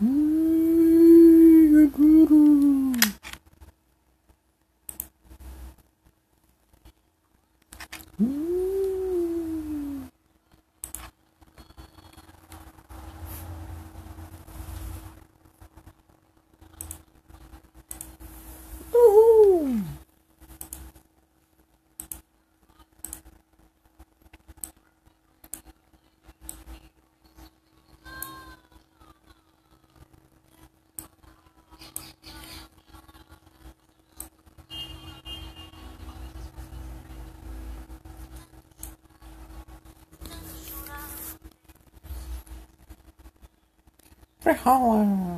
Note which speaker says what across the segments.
Speaker 1: Mm. behauen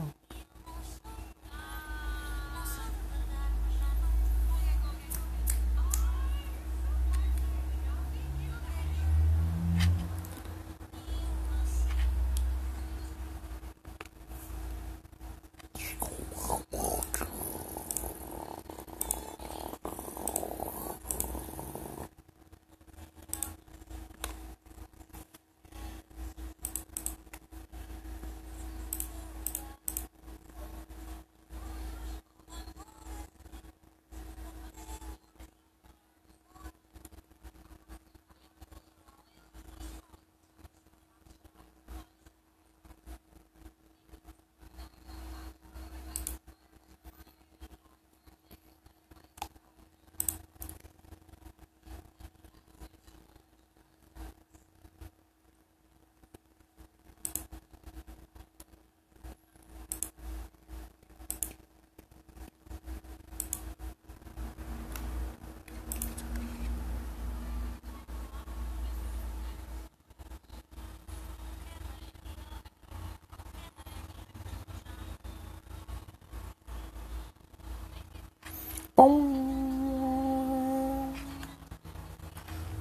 Speaker 1: Bông.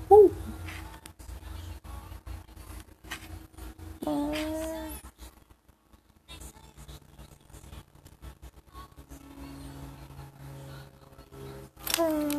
Speaker 1: Uh. Uh.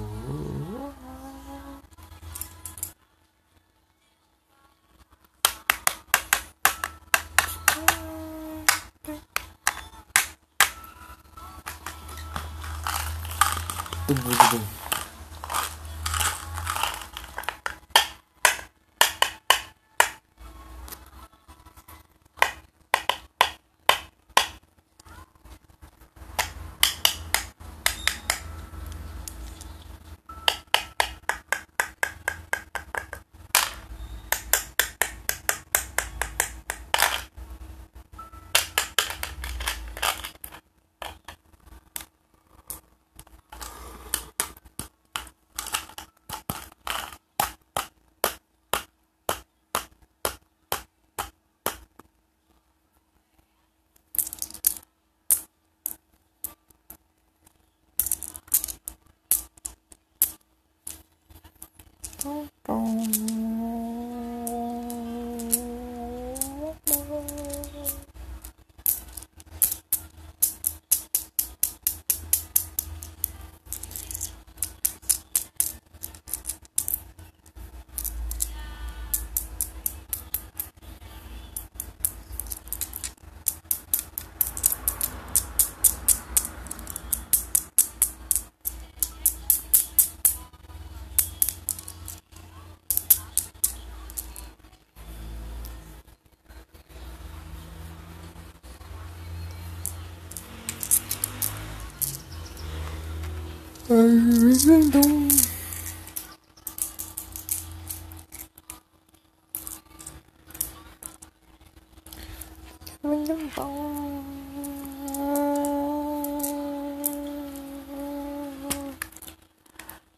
Speaker 1: Prison door.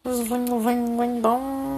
Speaker 1: Prison door.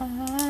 Speaker 1: 啊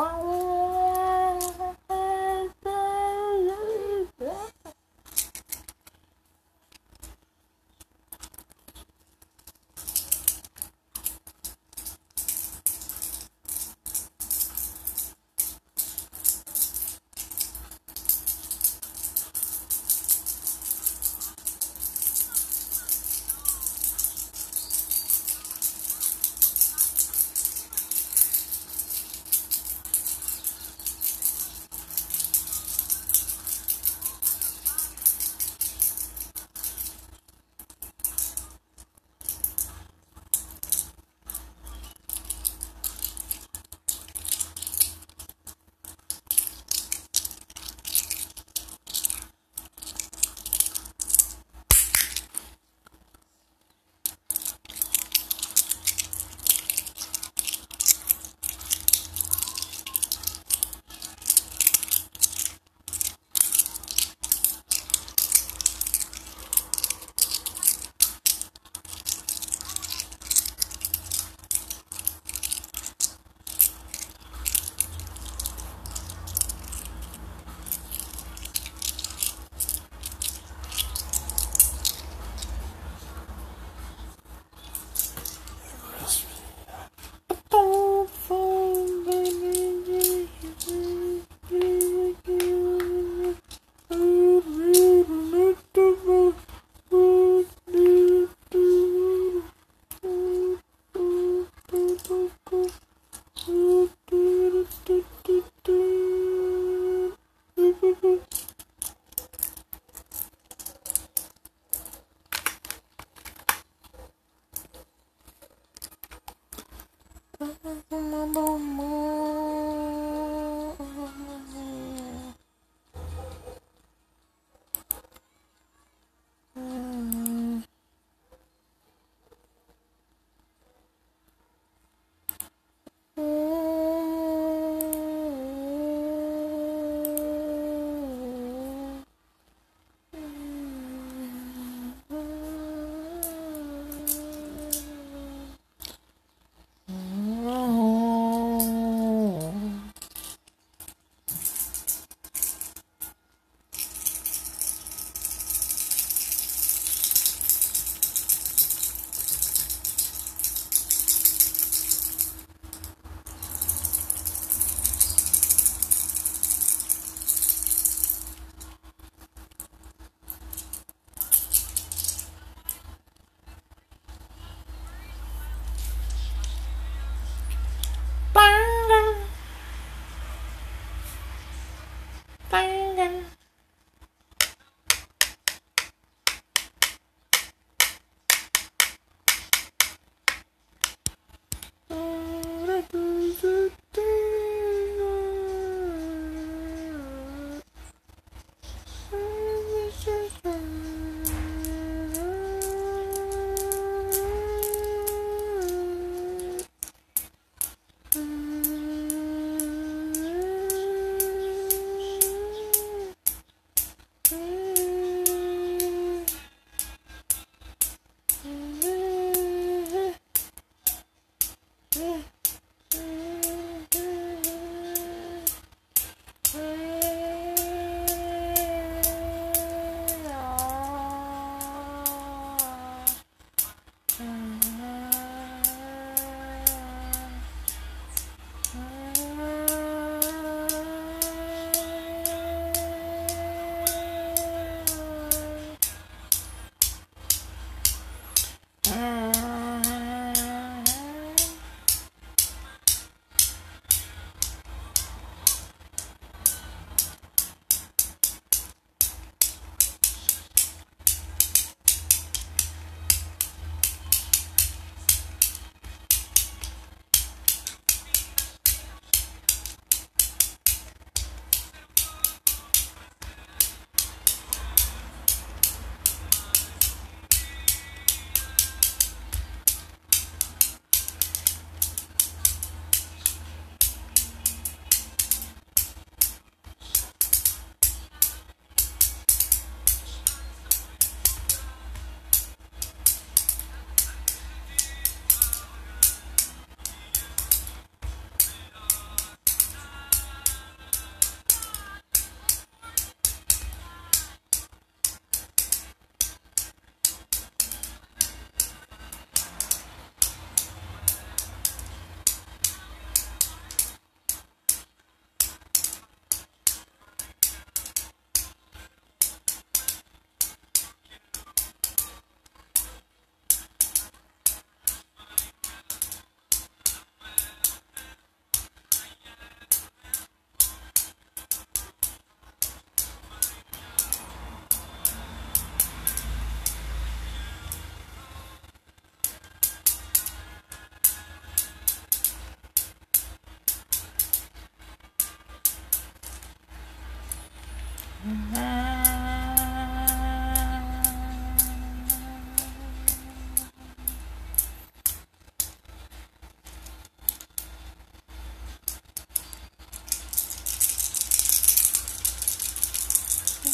Speaker 1: Mau.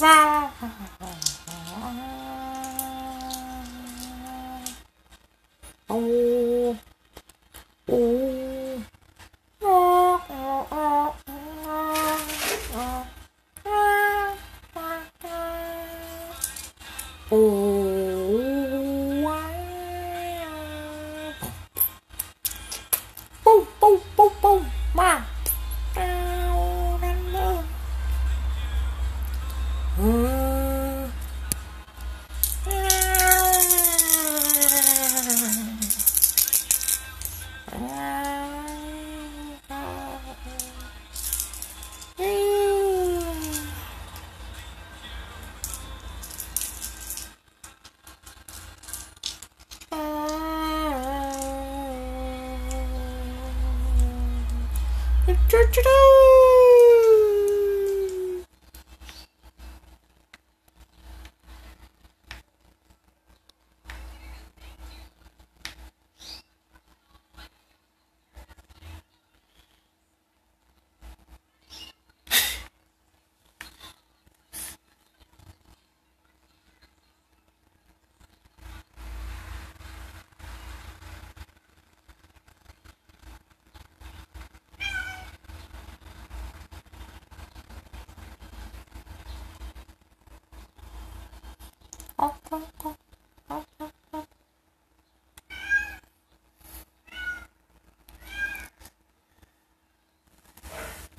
Speaker 1: Ra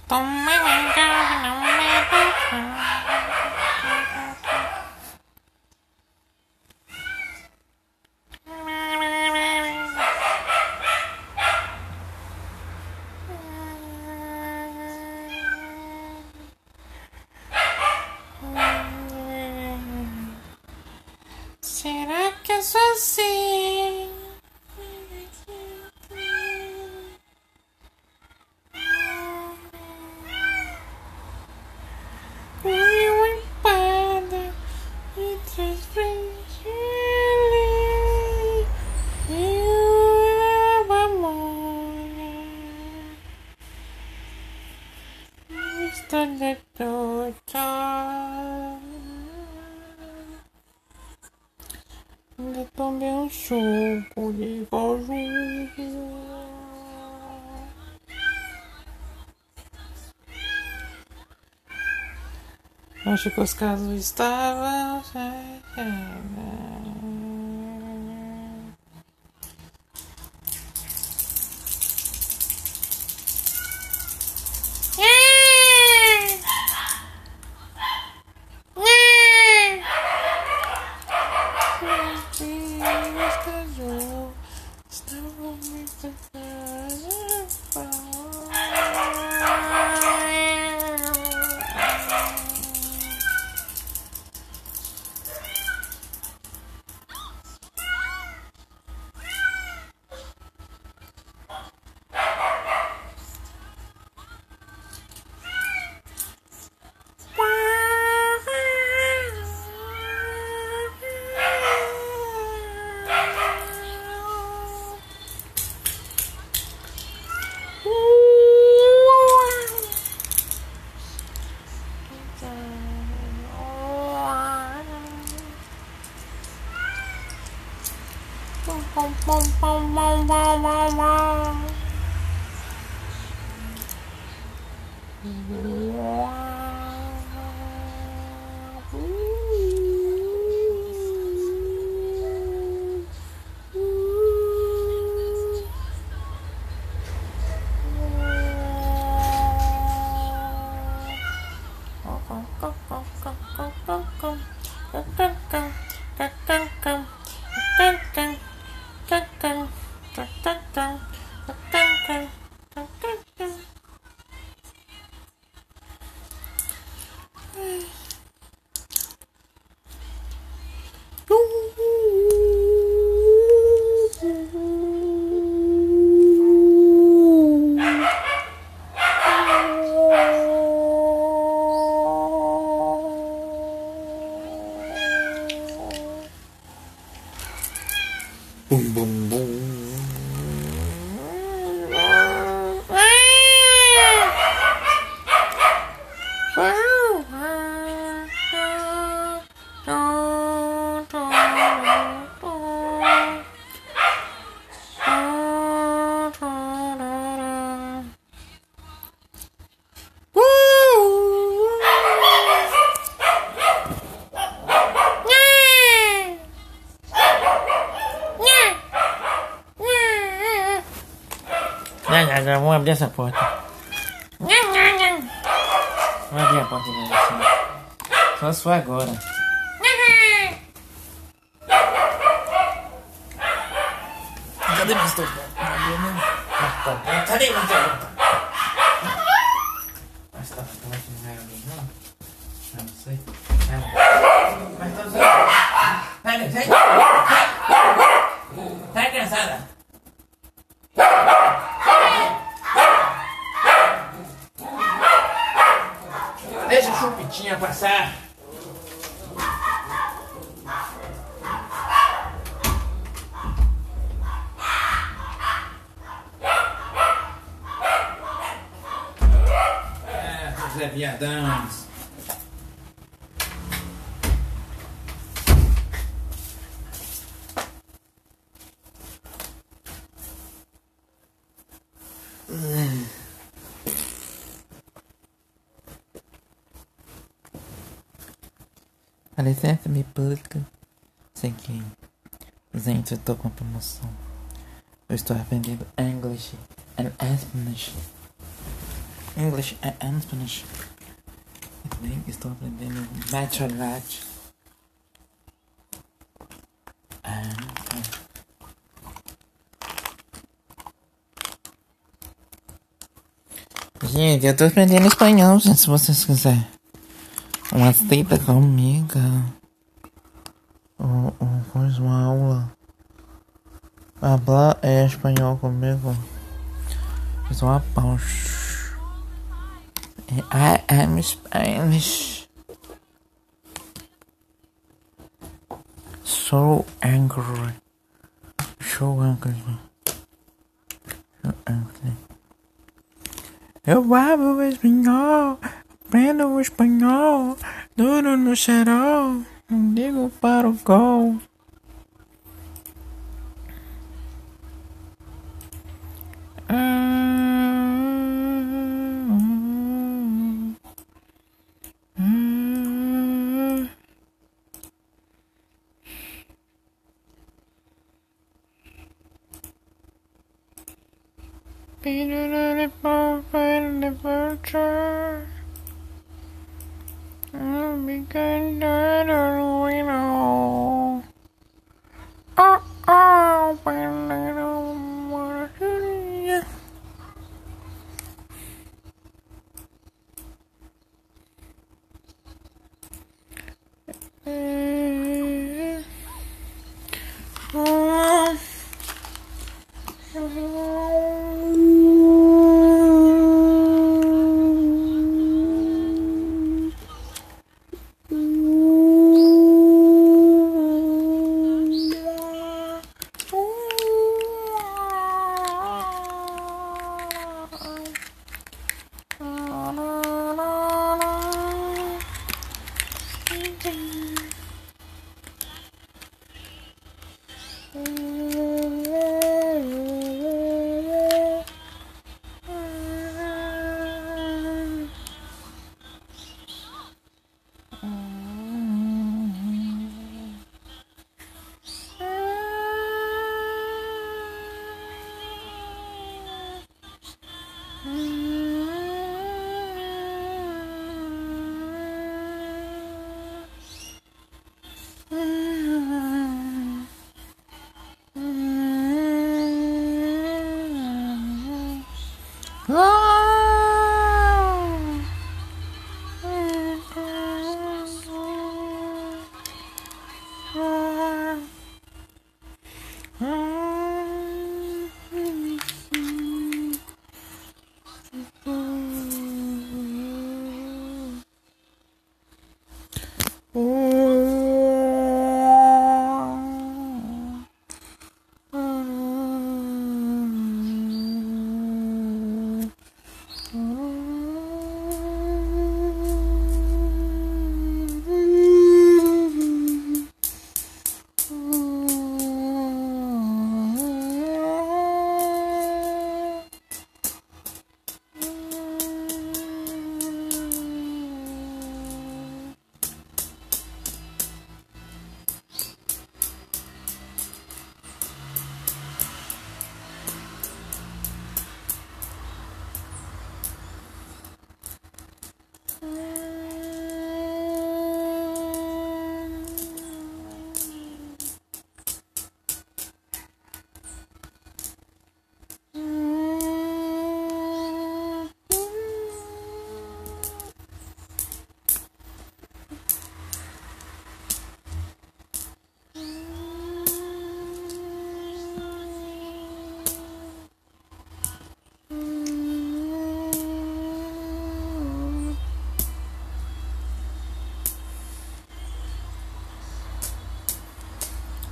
Speaker 1: Don't make me Acho que os casos estavam. Abrir essa porta. Vamos abrir a porta assim. Só for agora. É, Zé Viadãos. Licença-me pública. Seguinte. Gente, eu tô com promoção. Eu estou aprendendo English and Spanish. English and Spanish. também estou aprendendo Bachelorate. Gente, eu tô aprendendo espanhol, gente, se vocês quiserem. Uma cita comigo. o, o, coisa, uma aula. Hablar é espanhol comigo. Sou a pausa. I am Spanish. So angry. So angry. So angry. Eu falo espanhol, aprendo espanhol, duro no xerol, não ligo para o gol. Mm.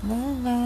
Speaker 1: Oh.